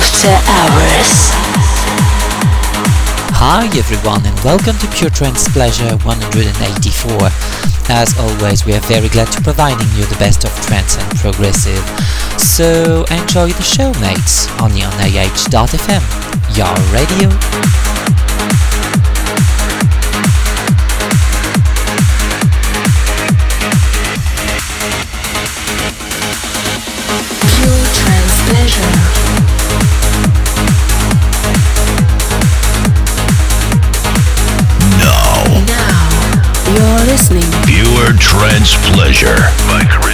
After Hours. Hi everyone and welcome to Pure Trance Pleasure 184. As always, we are very glad to providing you the best of trance and progressive. So enjoy the show mates on AH.fm, your radio. Trance Pleasure by Charybdis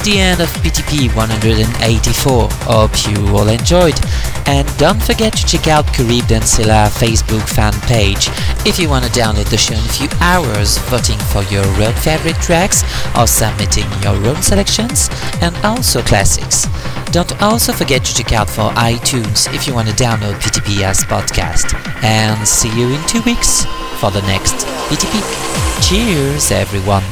is the end of PTP 184. Hope you all enjoyed. And don't forget to check out Karib Densila Facebook fan page if you want to download the show in a few hours, voting for your own favorite tracks or submitting your own selections, and also classics. Don't also forget to check out for iTunes if you want to download PTP as podcast. And see you in two weeks for the next PTP. Cheers, everyone!